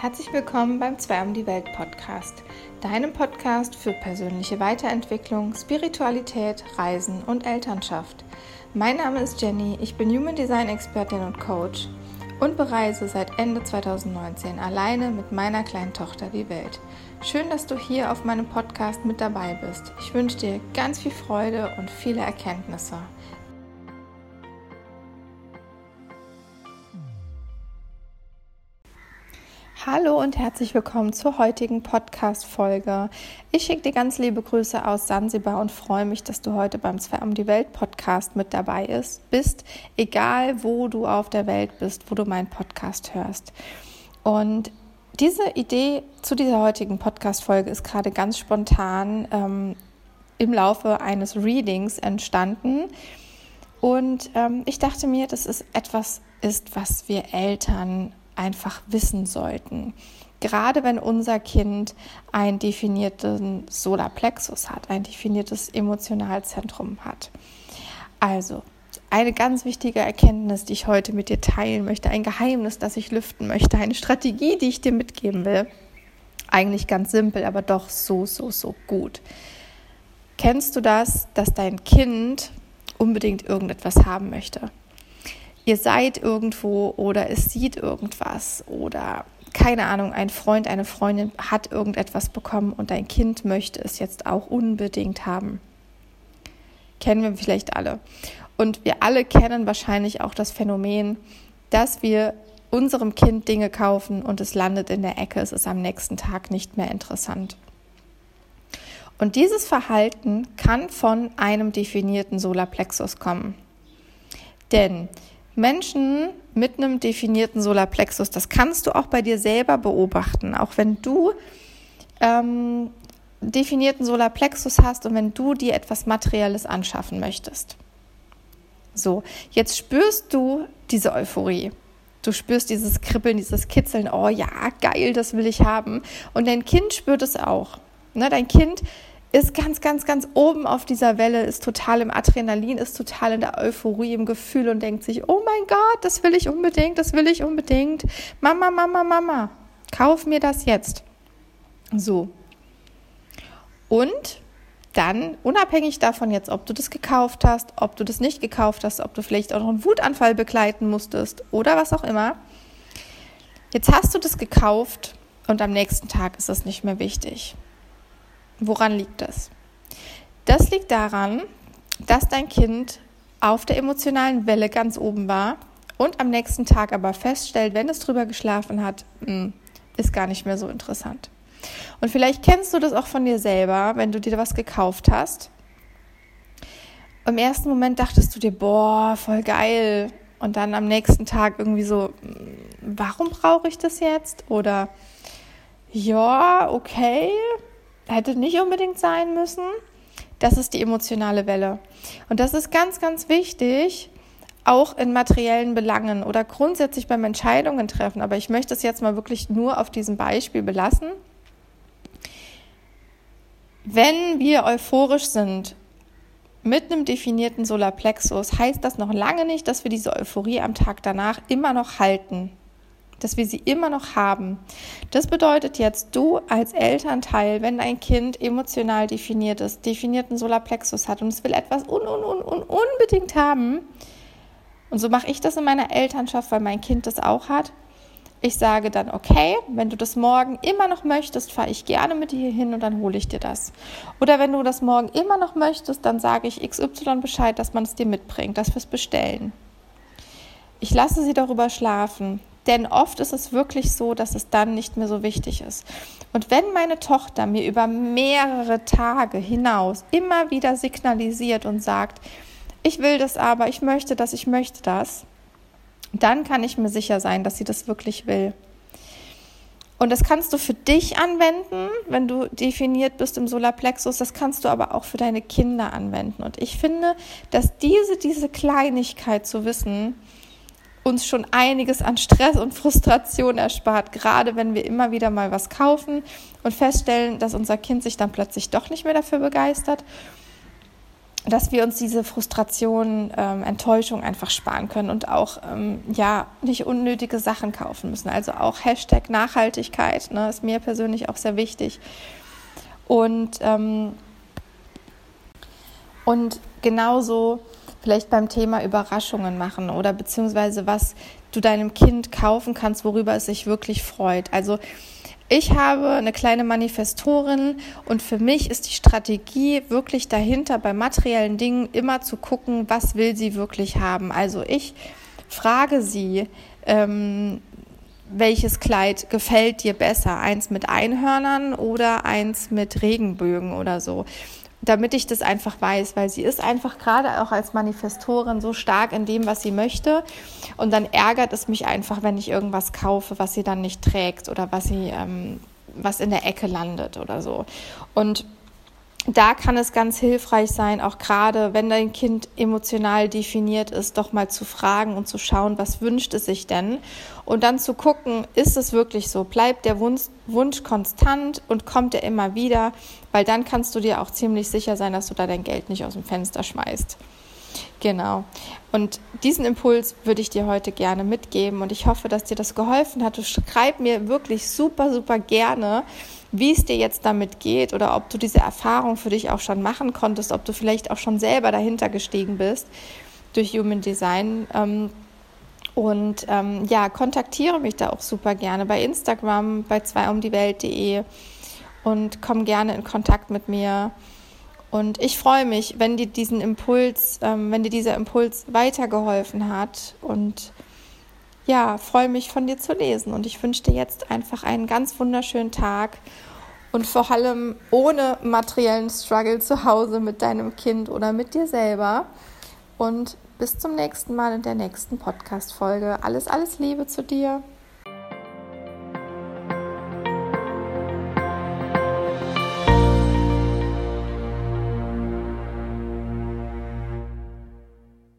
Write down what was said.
Herzlich willkommen beim Zwei um die Welt Podcast, deinem Podcast für persönliche Weiterentwicklung, Spiritualität, Reisen und Elternschaft. Mein Name ist Jenny, ich bin Human Design Expertin und Coach und bereise seit Ende 2019 alleine mit meiner kleinen Tochter die Welt. Schön, dass du hier auf meinem Podcast mit dabei bist. Ich wünsche dir ganz viel Freude und viele Erkenntnisse. Hallo und herzlich willkommen zur heutigen Podcast-Folge. Ich schicke dir ganz liebe Grüße aus Sansibar und freue mich, dass du heute beim Zwei um die Welt Podcast mit dabei ist, bist, egal wo du auf der Welt bist, wo du meinen Podcast hörst. Und diese Idee zu dieser heutigen Podcast-Folge ist gerade ganz spontan ähm, im Laufe eines Readings entstanden. Und ähm, ich dachte mir, dass es etwas ist, was wir Eltern einfach wissen sollten. Gerade wenn unser Kind einen definierten Solarplexus hat, ein definiertes Emotionalzentrum hat. Also, eine ganz wichtige Erkenntnis, die ich heute mit dir teilen möchte, ein Geheimnis, das ich lüften möchte, eine Strategie, die ich dir mitgeben will. Eigentlich ganz simpel, aber doch so, so, so gut. Kennst du das, dass dein Kind unbedingt irgendetwas haben möchte? Ihr seid irgendwo oder es sieht irgendwas oder keine Ahnung, ein Freund, eine Freundin hat irgendetwas bekommen und dein Kind möchte es jetzt auch unbedingt haben. Kennen wir vielleicht alle. Und wir alle kennen wahrscheinlich auch das Phänomen, dass wir unserem Kind Dinge kaufen und es landet in der Ecke, es ist am nächsten Tag nicht mehr interessant. Und dieses Verhalten kann von einem definierten Solarplexus kommen. Denn Menschen mit einem definierten Solarplexus, das kannst du auch bei dir selber beobachten, auch wenn du ähm, definierten Solarplexus hast und wenn du dir etwas Materielles anschaffen möchtest. So, jetzt spürst du diese Euphorie. Du spürst dieses Kribbeln, dieses Kitzeln. Oh ja, geil, das will ich haben. Und dein Kind spürt es auch. Ne, dein Kind ist ganz, ganz, ganz oben auf dieser Welle, ist total im Adrenalin, ist total in der Euphorie, im Gefühl und denkt sich, oh mein Gott, das will ich unbedingt, das will ich unbedingt. Mama, Mama, Mama, kauf mir das jetzt. So. Und dann, unabhängig davon jetzt, ob du das gekauft hast, ob du das nicht gekauft hast, ob du vielleicht auch noch einen Wutanfall begleiten musstest oder was auch immer, jetzt hast du das gekauft und am nächsten Tag ist das nicht mehr wichtig. Woran liegt das? Das liegt daran, dass dein Kind auf der emotionalen Welle ganz oben war und am nächsten Tag aber feststellt, wenn es drüber geschlafen hat, hm, ist gar nicht mehr so interessant. Und vielleicht kennst du das auch von dir selber, wenn du dir was gekauft hast. Im ersten Moment dachtest du dir, boah, voll geil. Und dann am nächsten Tag irgendwie so, hm, warum brauche ich das jetzt? Oder ja, okay, hätte nicht unbedingt sein müssen. Das ist die emotionale Welle. Und das ist ganz, ganz wichtig, auch in materiellen Belangen oder grundsätzlich beim Entscheidungen treffen. Aber ich möchte es jetzt mal wirklich nur auf diesem Beispiel belassen. Wenn wir euphorisch sind mit einem definierten Solarplexus, heißt das noch lange nicht, dass wir diese Euphorie am Tag danach immer noch halten dass wir sie immer noch haben. Das bedeutet jetzt, du als Elternteil, wenn dein Kind emotional definiert ist, definierten Solarplexus hat und es will etwas un, un, un, un unbedingt haben, und so mache ich das in meiner Elternschaft, weil mein Kind das auch hat. Ich sage dann, okay, wenn du das morgen immer noch möchtest, fahre ich gerne mit dir hin und dann hole ich dir das. Oder wenn du das morgen immer noch möchtest, dann sage ich XY Bescheid, dass man es dir mitbringt, dass wir es bestellen. Ich lasse sie darüber schlafen. Denn oft ist es wirklich so, dass es dann nicht mehr so wichtig ist. Und wenn meine Tochter mir über mehrere Tage hinaus immer wieder signalisiert und sagt, ich will das aber, ich möchte das, ich möchte das, dann kann ich mir sicher sein, dass sie das wirklich will. Und das kannst du für dich anwenden, wenn du definiert bist im Solarplexus. Das kannst du aber auch für deine Kinder anwenden. Und ich finde, dass diese, diese Kleinigkeit zu wissen, uns schon einiges an Stress und Frustration erspart, gerade wenn wir immer wieder mal was kaufen und feststellen, dass unser Kind sich dann plötzlich doch nicht mehr dafür begeistert. dass wir uns diese Frustration, ähm, Enttäuschung einfach sparen können und auch ähm, ja nicht unnötige Sachen kaufen müssen. Also auch Hashtag Nachhaltigkeit ne, ist mir persönlich auch sehr wichtig. Und, ähm, und genauso vielleicht beim Thema Überraschungen machen oder beziehungsweise was du deinem Kind kaufen kannst, worüber es sich wirklich freut. Also ich habe eine kleine Manifestorin und für mich ist die Strategie wirklich dahinter, bei materiellen Dingen immer zu gucken, was will sie wirklich haben. Also ich frage sie, ähm, welches Kleid gefällt dir besser? Eins mit Einhörnern oder eins mit Regenbögen oder so? Damit ich das einfach weiß, weil sie ist einfach gerade auch als Manifestorin so stark in dem, was sie möchte. Und dann ärgert es mich einfach, wenn ich irgendwas kaufe, was sie dann nicht trägt oder was sie, ähm, was in der Ecke landet oder so. Und da kann es ganz hilfreich sein, auch gerade wenn dein Kind emotional definiert ist, doch mal zu fragen und zu schauen, was wünscht es sich denn? Und dann zu gucken, ist es wirklich so? Bleibt der Wunsch, Wunsch konstant und kommt er immer wieder? Weil dann kannst du dir auch ziemlich sicher sein, dass du da dein Geld nicht aus dem Fenster schmeißt. Genau. Und diesen Impuls würde ich dir heute gerne mitgeben und ich hoffe, dass dir das geholfen hat. Du schreib mir wirklich super, super gerne, wie es dir jetzt damit geht oder ob du diese Erfahrung für dich auch schon machen konntest, ob du vielleicht auch schon selber dahinter gestiegen bist durch Human Design. Ähm, und ähm, ja, kontaktiere mich da auch super gerne bei Instagram, bei zweiumdiewelt.de und komm gerne in Kontakt mit mir. Und ich freue mich, wenn dir diesen Impuls, ähm, wenn dir dieser Impuls weitergeholfen hat und ja, freue mich von dir zu lesen. Und ich wünsche dir jetzt einfach einen ganz wunderschönen Tag und vor allem ohne materiellen Struggle zu Hause mit deinem Kind oder mit dir selber. Und bis zum nächsten Mal in der nächsten Podcast-Folge. Alles, alles Liebe zu dir.